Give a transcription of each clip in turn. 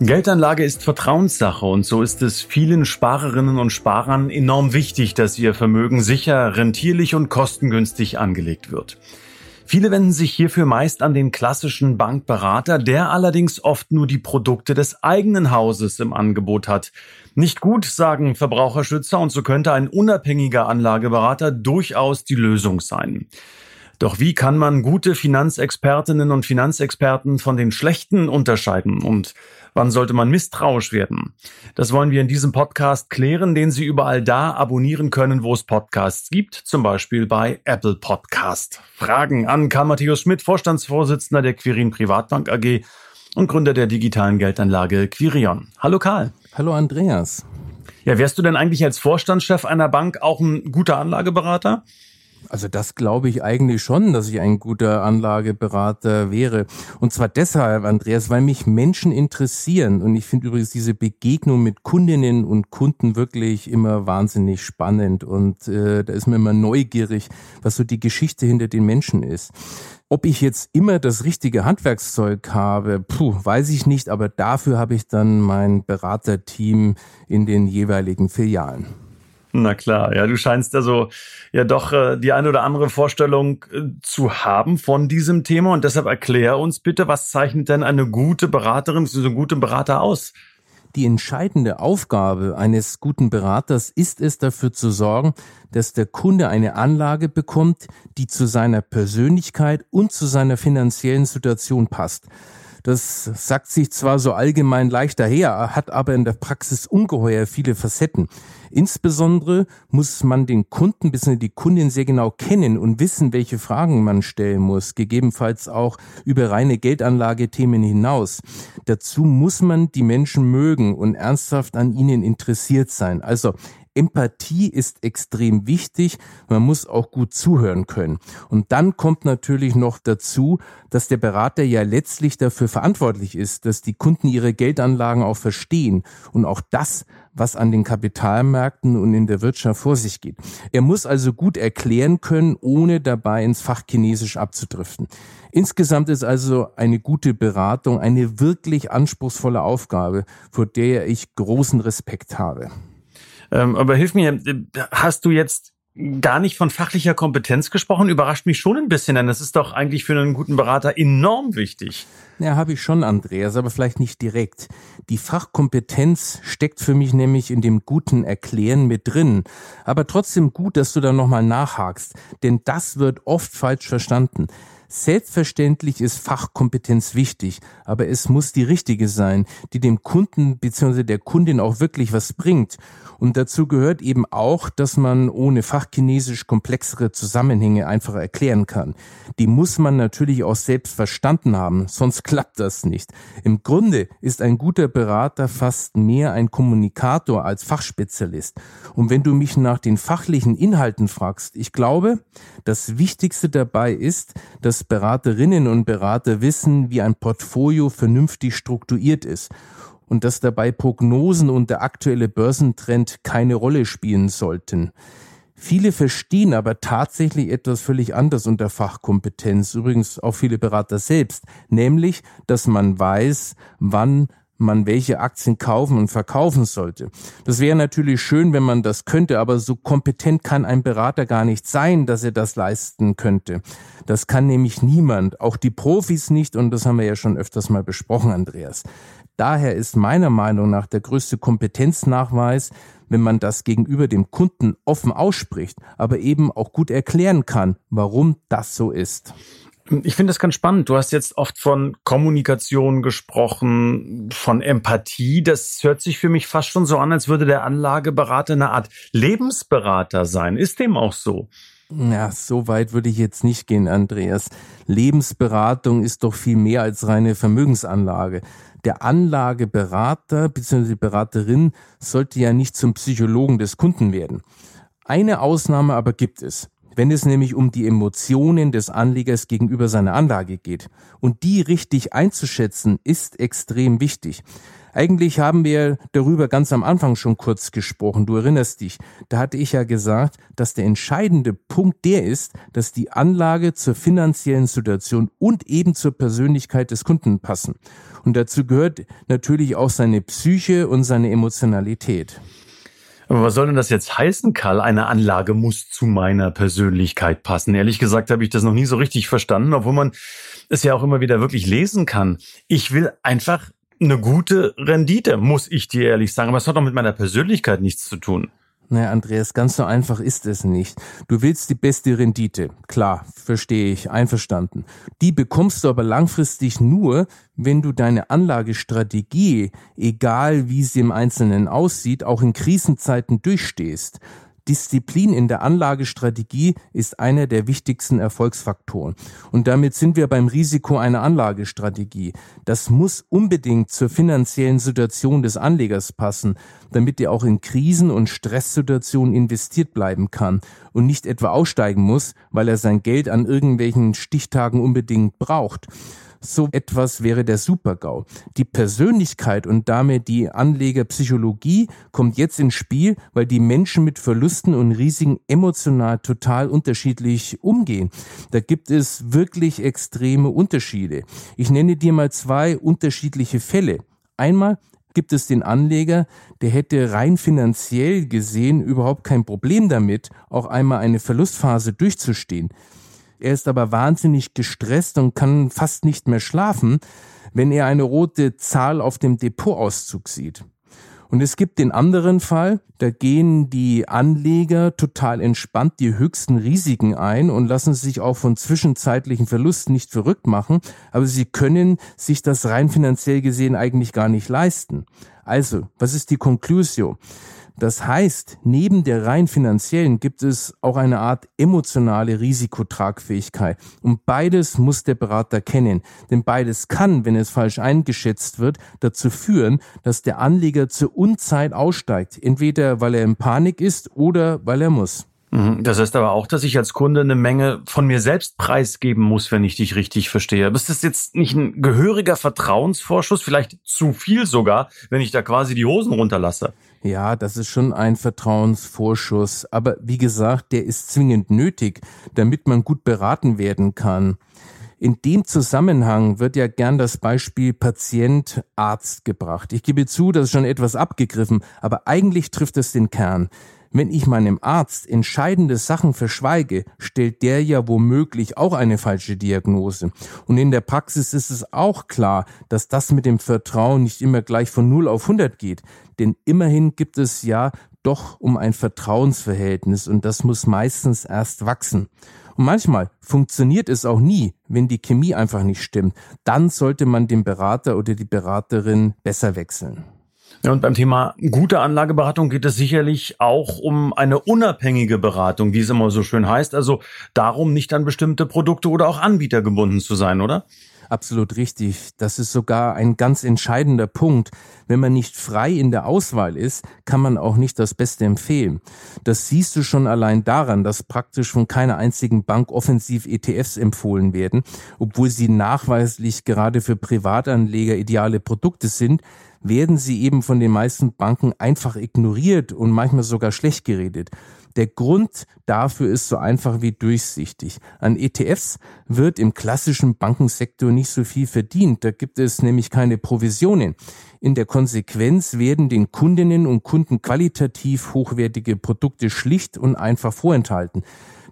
Geldanlage ist Vertrauenssache und so ist es vielen Sparerinnen und Sparern enorm wichtig, dass ihr Vermögen sicher, rentierlich und kostengünstig angelegt wird. Viele wenden sich hierfür meist an den klassischen Bankberater, der allerdings oft nur die Produkte des eigenen Hauses im Angebot hat. Nicht gut, sagen Verbraucherschützer, und so könnte ein unabhängiger Anlageberater durchaus die Lösung sein. Doch wie kann man gute Finanzexpertinnen und Finanzexperten von den schlechten unterscheiden und wann sollte man misstrauisch werden? Das wollen wir in diesem Podcast klären, den Sie überall da abonnieren können, wo es Podcasts gibt, zum Beispiel bei Apple Podcast. Fragen an Karl Matthäus Schmidt, Vorstandsvorsitzender der Quirin Privatbank AG und Gründer der digitalen Geldanlage Quirion. Hallo Karl. Hallo Andreas. Ja, wärst du denn eigentlich als Vorstandschef einer Bank auch ein guter Anlageberater? Also das glaube ich eigentlich schon, dass ich ein guter Anlageberater wäre. Und zwar deshalb, Andreas, weil mich Menschen interessieren. Und ich finde übrigens diese Begegnung mit Kundinnen und Kunden wirklich immer wahnsinnig spannend. Und äh, da ist mir immer neugierig, was so die Geschichte hinter den Menschen ist. Ob ich jetzt immer das richtige Handwerkszeug habe, puh, weiß ich nicht, aber dafür habe ich dann mein Beraterteam in den jeweiligen Filialen. Na klar, ja, du scheinst also ja doch äh, die eine oder andere Vorstellung äh, zu haben von diesem Thema und deshalb erklär uns bitte, was zeichnet denn eine gute Beraterin, so einen guten Berater aus? Die entscheidende Aufgabe eines guten Beraters ist es, dafür zu sorgen, dass der Kunde eine Anlage bekommt, die zu seiner Persönlichkeit und zu seiner finanziellen Situation passt. Das sagt sich zwar so allgemein leicht daher, hat aber in der Praxis ungeheuer viele Facetten. Insbesondere muss man den Kunden bzw. die Kundin sehr genau kennen und wissen, welche Fragen man stellen muss, gegebenenfalls auch über reine Geldanlagethemen hinaus. Dazu muss man die Menschen mögen und ernsthaft an ihnen interessiert sein. Also Empathie ist extrem wichtig. Man muss auch gut zuhören können. Und dann kommt natürlich noch dazu, dass der Berater ja letztlich dafür verantwortlich ist, dass die Kunden ihre Geldanlagen auch verstehen und auch das, was an den Kapitalmärkten und in der Wirtschaft vor sich geht. Er muss also gut erklären können, ohne dabei ins Fachchinesisch abzudriften. Insgesamt ist also eine gute Beratung eine wirklich anspruchsvolle Aufgabe, vor der ich großen Respekt habe. Ähm, aber hilf mir, hast du jetzt gar nicht von fachlicher Kompetenz gesprochen? Überrascht mich schon ein bisschen, denn das ist doch eigentlich für einen guten Berater enorm wichtig. Ja, habe ich schon, Andreas, aber vielleicht nicht direkt. Die Fachkompetenz steckt für mich nämlich in dem guten Erklären mit drin. Aber trotzdem gut, dass du da nochmal nachhakst, denn das wird oft falsch verstanden. Selbstverständlich ist Fachkompetenz wichtig, aber es muss die richtige sein, die dem Kunden bzw. der Kundin auch wirklich was bringt. Und dazu gehört eben auch, dass man ohne Fachchinesisch komplexere Zusammenhänge einfach erklären kann. Die muss man natürlich auch selbst verstanden haben, sonst klappt das nicht. Im Grunde ist ein guter Berater fast mehr ein Kommunikator als Fachspezialist. Und wenn du mich nach den fachlichen Inhalten fragst, ich glaube, das Wichtigste dabei ist, dass Beraterinnen und Berater wissen, wie ein Portfolio vernünftig strukturiert ist und dass dabei Prognosen und der aktuelle Börsentrend keine Rolle spielen sollten. Viele verstehen aber tatsächlich etwas völlig anderes unter Fachkompetenz, übrigens auch viele Berater selbst, nämlich, dass man weiß, wann man welche Aktien kaufen und verkaufen sollte. Das wäre natürlich schön, wenn man das könnte, aber so kompetent kann ein Berater gar nicht sein, dass er das leisten könnte. Das kann nämlich niemand, auch die Profis nicht, und das haben wir ja schon öfters mal besprochen, Andreas. Daher ist meiner Meinung nach der größte Kompetenznachweis, wenn man das gegenüber dem Kunden offen ausspricht, aber eben auch gut erklären kann, warum das so ist. Ich finde das ganz spannend. Du hast jetzt oft von Kommunikation gesprochen, von Empathie. Das hört sich für mich fast schon so an, als würde der Anlageberater eine Art Lebensberater sein. Ist dem auch so? Ja, so weit würde ich jetzt nicht gehen, Andreas. Lebensberatung ist doch viel mehr als reine Vermögensanlage. Der Anlageberater bzw. Beraterin sollte ja nicht zum Psychologen des Kunden werden. Eine Ausnahme aber gibt es wenn es nämlich um die Emotionen des Anlegers gegenüber seiner Anlage geht. Und die richtig einzuschätzen, ist extrem wichtig. Eigentlich haben wir darüber ganz am Anfang schon kurz gesprochen. Du erinnerst dich. Da hatte ich ja gesagt, dass der entscheidende Punkt der ist, dass die Anlage zur finanziellen Situation und eben zur Persönlichkeit des Kunden passen. Und dazu gehört natürlich auch seine Psyche und seine Emotionalität. Aber was soll denn das jetzt heißen, Karl? Eine Anlage muss zu meiner Persönlichkeit passen. Ehrlich gesagt habe ich das noch nie so richtig verstanden, obwohl man es ja auch immer wieder wirklich lesen kann. Ich will einfach eine gute Rendite, muss ich dir ehrlich sagen. Aber es hat doch mit meiner Persönlichkeit nichts zu tun. Naja, Andreas, ganz so einfach ist es nicht. Du willst die beste Rendite. Klar, verstehe ich, einverstanden. Die bekommst du aber langfristig nur, wenn du deine Anlagestrategie, egal wie sie im Einzelnen aussieht, auch in Krisenzeiten durchstehst. Disziplin in der Anlagestrategie ist einer der wichtigsten Erfolgsfaktoren. Und damit sind wir beim Risiko einer Anlagestrategie. Das muss unbedingt zur finanziellen Situation des Anlegers passen, damit er auch in Krisen- und Stresssituationen investiert bleiben kann und nicht etwa aussteigen muss, weil er sein Geld an irgendwelchen Stichtagen unbedingt braucht. So etwas wäre der Supergau. Die Persönlichkeit und damit die Anlegerpsychologie kommt jetzt ins Spiel, weil die Menschen mit Verlusten und Risiken emotional total unterschiedlich umgehen. Da gibt es wirklich extreme Unterschiede. Ich nenne dir mal zwei unterschiedliche Fälle. Einmal gibt es den Anleger, der hätte rein finanziell gesehen überhaupt kein Problem damit, auch einmal eine Verlustphase durchzustehen. Er ist aber wahnsinnig gestresst und kann fast nicht mehr schlafen, wenn er eine rote Zahl auf dem Depotauszug sieht. Und es gibt den anderen Fall, da gehen die Anleger total entspannt die höchsten Risiken ein und lassen sich auch von zwischenzeitlichen Verlusten nicht verrückt machen, aber sie können sich das rein finanziell gesehen eigentlich gar nicht leisten. Also, was ist die Conclusio? Das heißt, neben der rein finanziellen gibt es auch eine Art emotionale Risikotragfähigkeit. Und beides muss der Berater kennen. Denn beides kann, wenn es falsch eingeschätzt wird, dazu führen, dass der Anleger zur Unzeit aussteigt. Entweder weil er in Panik ist oder weil er muss. Mhm. Das heißt aber auch, dass ich als Kunde eine Menge von mir selbst preisgeben muss, wenn ich dich richtig verstehe. Ist das jetzt nicht ein gehöriger Vertrauensvorschuss, vielleicht zu viel sogar, wenn ich da quasi die Hosen runterlasse? Ja, das ist schon ein Vertrauensvorschuss. Aber wie gesagt, der ist zwingend nötig, damit man gut beraten werden kann. In dem Zusammenhang wird ja gern das Beispiel Patient-Arzt gebracht. Ich gebe zu, das ist schon etwas abgegriffen, aber eigentlich trifft es den Kern. Wenn ich meinem Arzt entscheidende Sachen verschweige, stellt der ja womöglich auch eine falsche Diagnose. Und in der Praxis ist es auch klar, dass das mit dem Vertrauen nicht immer gleich von 0 auf 100 geht. Denn immerhin gibt es ja doch um ein Vertrauensverhältnis und das muss meistens erst wachsen. Und manchmal funktioniert es auch nie, wenn die Chemie einfach nicht stimmt. Dann sollte man den Berater oder die Beraterin besser wechseln. Ja, und beim Thema gute Anlageberatung geht es sicherlich auch um eine unabhängige Beratung, wie es immer so schön heißt. Also darum, nicht an bestimmte Produkte oder auch Anbieter gebunden zu sein, oder? Absolut richtig. Das ist sogar ein ganz entscheidender Punkt. Wenn man nicht frei in der Auswahl ist, kann man auch nicht das Beste empfehlen. Das siehst du schon allein daran, dass praktisch von keiner einzigen Bank offensiv ETFs empfohlen werden, obwohl sie nachweislich gerade für Privatanleger ideale Produkte sind, werden sie eben von den meisten Banken einfach ignoriert und manchmal sogar schlecht geredet. Der Grund dafür ist so einfach wie durchsichtig. An ETFs wird im klassischen Bankensektor nicht so viel verdient. Da gibt es nämlich keine Provisionen. In der Konsequenz werden den Kundinnen und Kunden qualitativ hochwertige Produkte schlicht und einfach vorenthalten.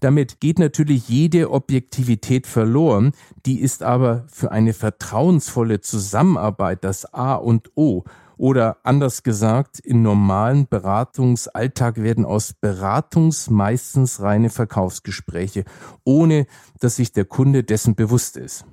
Damit geht natürlich jede Objektivität verloren, die ist aber für eine vertrauensvolle Zusammenarbeit das A und O. Oder anders gesagt, im normalen Beratungsalltag werden aus Beratungs meistens reine Verkaufsgespräche, ohne dass sich der Kunde dessen bewusst ist.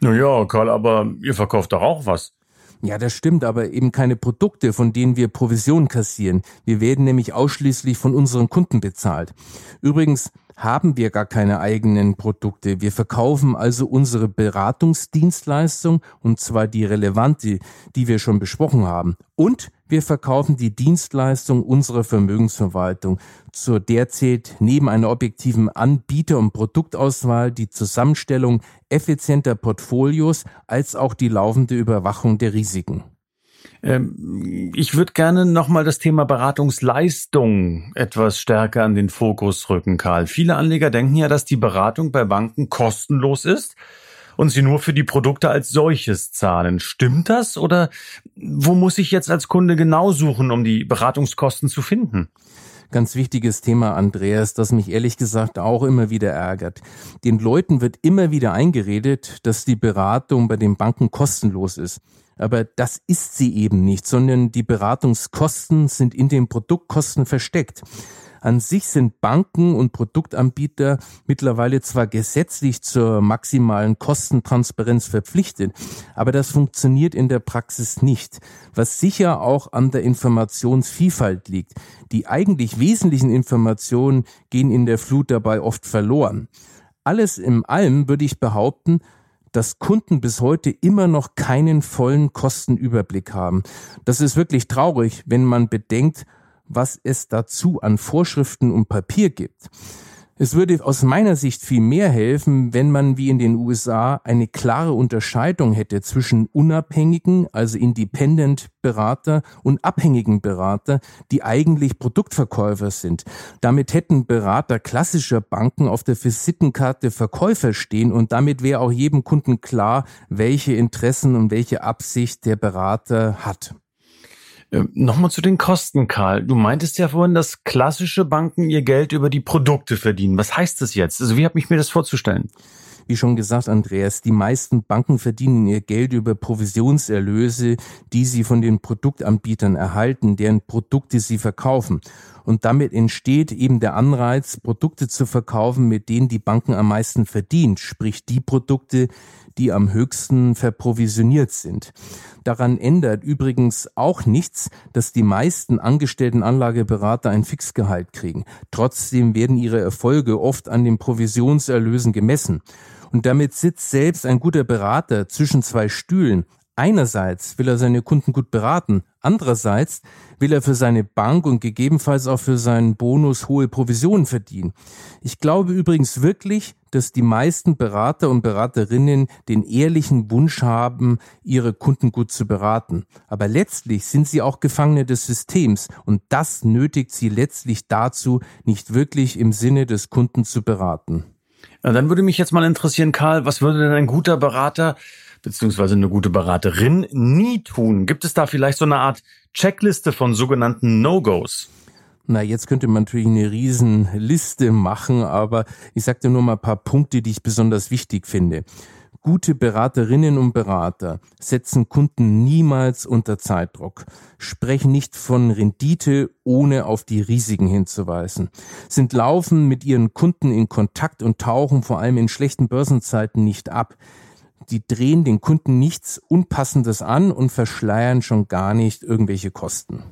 Naja, Karl, aber ihr verkauft doch auch was. Ja, das stimmt, aber eben keine Produkte, von denen wir Provision kassieren. Wir werden nämlich ausschließlich von unseren Kunden bezahlt. Übrigens, haben wir gar keine eigenen Produkte. Wir verkaufen also unsere Beratungsdienstleistung, und zwar die relevante, die wir schon besprochen haben. Und wir verkaufen die Dienstleistung unserer Vermögensverwaltung. Zur der zählt neben einer objektiven Anbieter- und Produktauswahl die Zusammenstellung effizienter Portfolios als auch die laufende Überwachung der Risiken. Ähm, ich würde gerne nochmal das Thema Beratungsleistung etwas stärker an den Fokus rücken, Karl. Viele Anleger denken ja, dass die Beratung bei Banken kostenlos ist und sie nur für die Produkte als solches zahlen. Stimmt das oder wo muss ich jetzt als Kunde genau suchen, um die Beratungskosten zu finden? Ganz wichtiges Thema, Andreas, das mich ehrlich gesagt auch immer wieder ärgert. Den Leuten wird immer wieder eingeredet, dass die Beratung bei den Banken kostenlos ist. Aber das ist sie eben nicht, sondern die Beratungskosten sind in den Produktkosten versteckt. An sich sind Banken und Produktanbieter mittlerweile zwar gesetzlich zur maximalen Kostentransparenz verpflichtet, aber das funktioniert in der Praxis nicht, was sicher auch an der Informationsvielfalt liegt. Die eigentlich wesentlichen Informationen gehen in der Flut dabei oft verloren. Alles im allem würde ich behaupten, dass Kunden bis heute immer noch keinen vollen Kostenüberblick haben. Das ist wirklich traurig, wenn man bedenkt, was es dazu an Vorschriften und Papier gibt. Es würde aus meiner Sicht viel mehr helfen, wenn man wie in den USA eine klare Unterscheidung hätte zwischen unabhängigen, also Independent Berater und abhängigen Berater, die eigentlich Produktverkäufer sind. Damit hätten Berater klassischer Banken auf der Visitenkarte Verkäufer stehen und damit wäre auch jedem Kunden klar, welche Interessen und welche Absicht der Berater hat. Ähm, Nochmal zu den Kosten, Karl. Du meintest ja vorhin, dass klassische Banken ihr Geld über die Produkte verdienen. Was heißt das jetzt? Also wie habe ich mir das vorzustellen? Wie schon gesagt, Andreas, die meisten Banken verdienen ihr Geld über Provisionserlöse, die sie von den Produktanbietern erhalten, deren Produkte sie verkaufen. Und damit entsteht eben der Anreiz, Produkte zu verkaufen, mit denen die Banken am meisten verdient, sprich die Produkte, die am höchsten verprovisioniert sind. Daran ändert übrigens auch nichts, dass die meisten angestellten Anlageberater ein Fixgehalt kriegen. Trotzdem werden ihre Erfolge oft an den Provisionserlösen gemessen. Und damit sitzt selbst ein guter Berater zwischen zwei Stühlen. Einerseits will er seine Kunden gut beraten, andererseits will er für seine Bank und gegebenenfalls auch für seinen Bonus hohe Provisionen verdienen. Ich glaube übrigens wirklich, dass die meisten Berater und Beraterinnen den ehrlichen Wunsch haben, ihre Kunden gut zu beraten. Aber letztlich sind sie auch Gefangene des Systems und das nötigt sie letztlich dazu, nicht wirklich im Sinne des Kunden zu beraten. Ja, dann würde mich jetzt mal interessieren, Karl, was würde denn ein guter Berater beziehungsweise eine gute Beraterin nie tun? Gibt es da vielleicht so eine Art Checkliste von sogenannten No-Gos? Na, jetzt könnte man natürlich eine Riesenliste machen, aber ich dir nur mal ein paar Punkte, die ich besonders wichtig finde. Gute Beraterinnen und Berater setzen Kunden niemals unter Zeitdruck, sprechen nicht von Rendite, ohne auf die Risiken hinzuweisen, sind laufen mit ihren Kunden in Kontakt und tauchen vor allem in schlechten Börsenzeiten nicht ab, die drehen den Kunden nichts Unpassendes an und verschleiern schon gar nicht irgendwelche Kosten.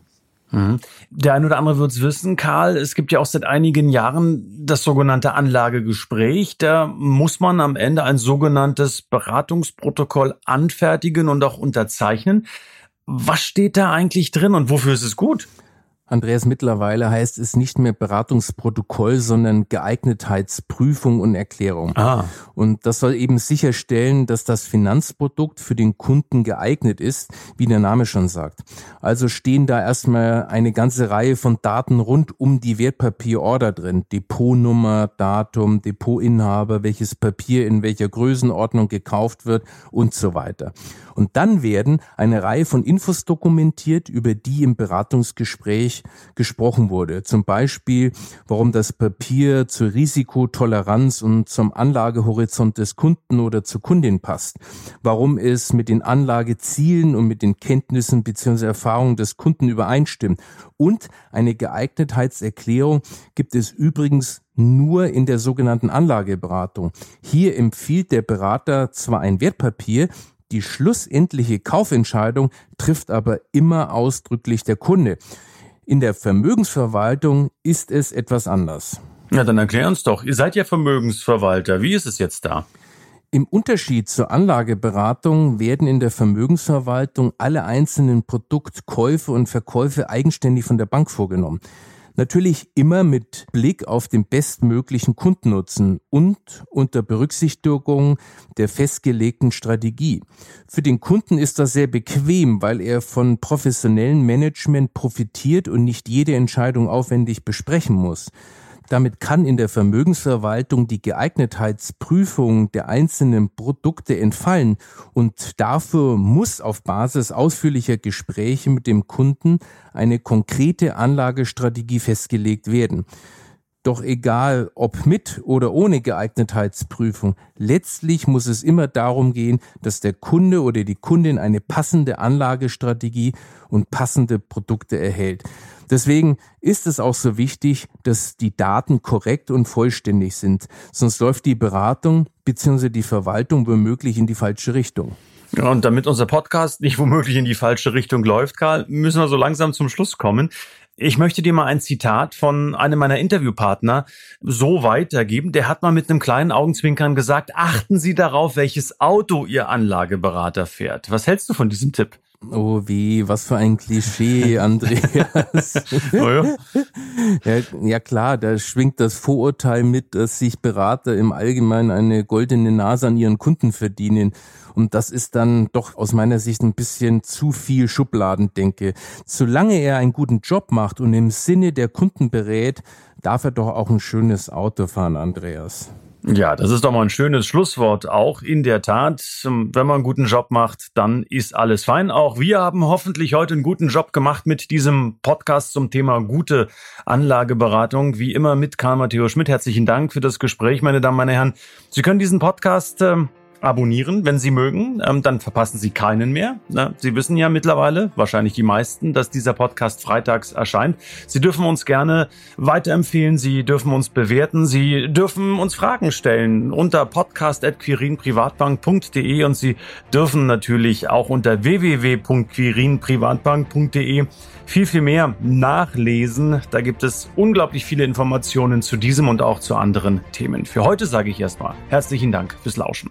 Mhm. Der ein oder andere wird es wissen, Karl, es gibt ja auch seit einigen Jahren das sogenannte Anlagegespräch. Da muss man am Ende ein sogenanntes Beratungsprotokoll anfertigen und auch unterzeichnen. Was steht da eigentlich drin und wofür ist es gut? Andreas, mittlerweile heißt es nicht mehr Beratungsprotokoll, sondern Geeignetheitsprüfung und Erklärung. Ah. Und das soll eben sicherstellen, dass das Finanzprodukt für den Kunden geeignet ist, wie der Name schon sagt. Also stehen da erstmal eine ganze Reihe von Daten rund um die Wertpapierorder drin. Depotnummer, Datum, Depotinhaber, welches Papier in welcher Größenordnung gekauft wird und so weiter. Und dann werden eine Reihe von Infos dokumentiert, über die im Beratungsgespräch gesprochen wurde. Zum Beispiel, warum das Papier zur Risikotoleranz und zum Anlagehorizont des Kunden oder zur Kundin passt. Warum es mit den Anlagezielen und mit den Kenntnissen bzw. Erfahrungen des Kunden übereinstimmt. Und eine Geeignetheitserklärung gibt es übrigens nur in der sogenannten Anlageberatung. Hier empfiehlt der Berater zwar ein Wertpapier, die schlussendliche Kaufentscheidung trifft aber immer ausdrücklich der Kunde. In der Vermögensverwaltung ist es etwas anders. Ja, dann erklär uns doch. Ihr seid ja Vermögensverwalter. Wie ist es jetzt da? Im Unterschied zur Anlageberatung werden in der Vermögensverwaltung alle einzelnen Produktkäufe und Verkäufe eigenständig von der Bank vorgenommen. Natürlich immer mit Blick auf den bestmöglichen Kundennutzen und unter Berücksichtigung der festgelegten Strategie. Für den Kunden ist das sehr bequem, weil er von professionellem Management profitiert und nicht jede Entscheidung aufwendig besprechen muss. Damit kann in der Vermögensverwaltung die Geeignetheitsprüfung der einzelnen Produkte entfallen und dafür muss auf Basis ausführlicher Gespräche mit dem Kunden eine konkrete Anlagestrategie festgelegt werden. Doch egal, ob mit oder ohne Geeignetheitsprüfung, letztlich muss es immer darum gehen, dass der Kunde oder die Kundin eine passende Anlagestrategie und passende Produkte erhält. Deswegen ist es auch so wichtig, dass die Daten korrekt und vollständig sind. Sonst läuft die Beratung bzw. die Verwaltung womöglich in die falsche Richtung. Und damit unser Podcast nicht womöglich in die falsche Richtung läuft, Karl, müssen wir so langsam zum Schluss kommen. Ich möchte dir mal ein Zitat von einem meiner Interviewpartner so weitergeben. Der hat mal mit einem kleinen Augenzwinkern gesagt, achten Sie darauf, welches Auto Ihr Anlageberater fährt. Was hältst du von diesem Tipp? Oh wie, was für ein Klischee, Andreas. oh ja. ja. ja klar, da schwingt das Vorurteil mit, dass sich Berater im Allgemeinen eine goldene Nase an ihren Kunden verdienen. Und das ist dann doch aus meiner Sicht ein bisschen zu viel Schubladendenke. Solange er einen guten Job macht und im Sinne der Kunden berät, darf er doch auch ein schönes Auto fahren, Andreas. Ja, das ist doch mal ein schönes Schlusswort. Auch in der Tat, wenn man einen guten Job macht, dann ist alles fein. Auch wir haben hoffentlich heute einen guten Job gemacht mit diesem Podcast zum Thema gute Anlageberatung. Wie immer mit Karl Matthäus Schmidt. Herzlichen Dank für das Gespräch, meine Damen, meine Herren. Sie können diesen Podcast ähm, abonnieren, wenn Sie mögen. Ähm, dann verpassen Sie keinen mehr. Na, Sie wissen ja mittlerweile, wahrscheinlich die meisten, dass dieser Podcast freitags erscheint. Sie dürfen uns gerne weiterempfehlen. Sie dürfen uns bewerten. Sie dürfen uns Fragen stellen unter podcast.quirinprivatbank.de und Sie dürfen natürlich auch unter www.quirinprivatbank.de viel, viel mehr nachlesen. Da gibt es unglaublich viele Informationen zu diesem und auch zu anderen Themen. Für heute sage ich erstmal herzlichen Dank fürs Lauschen.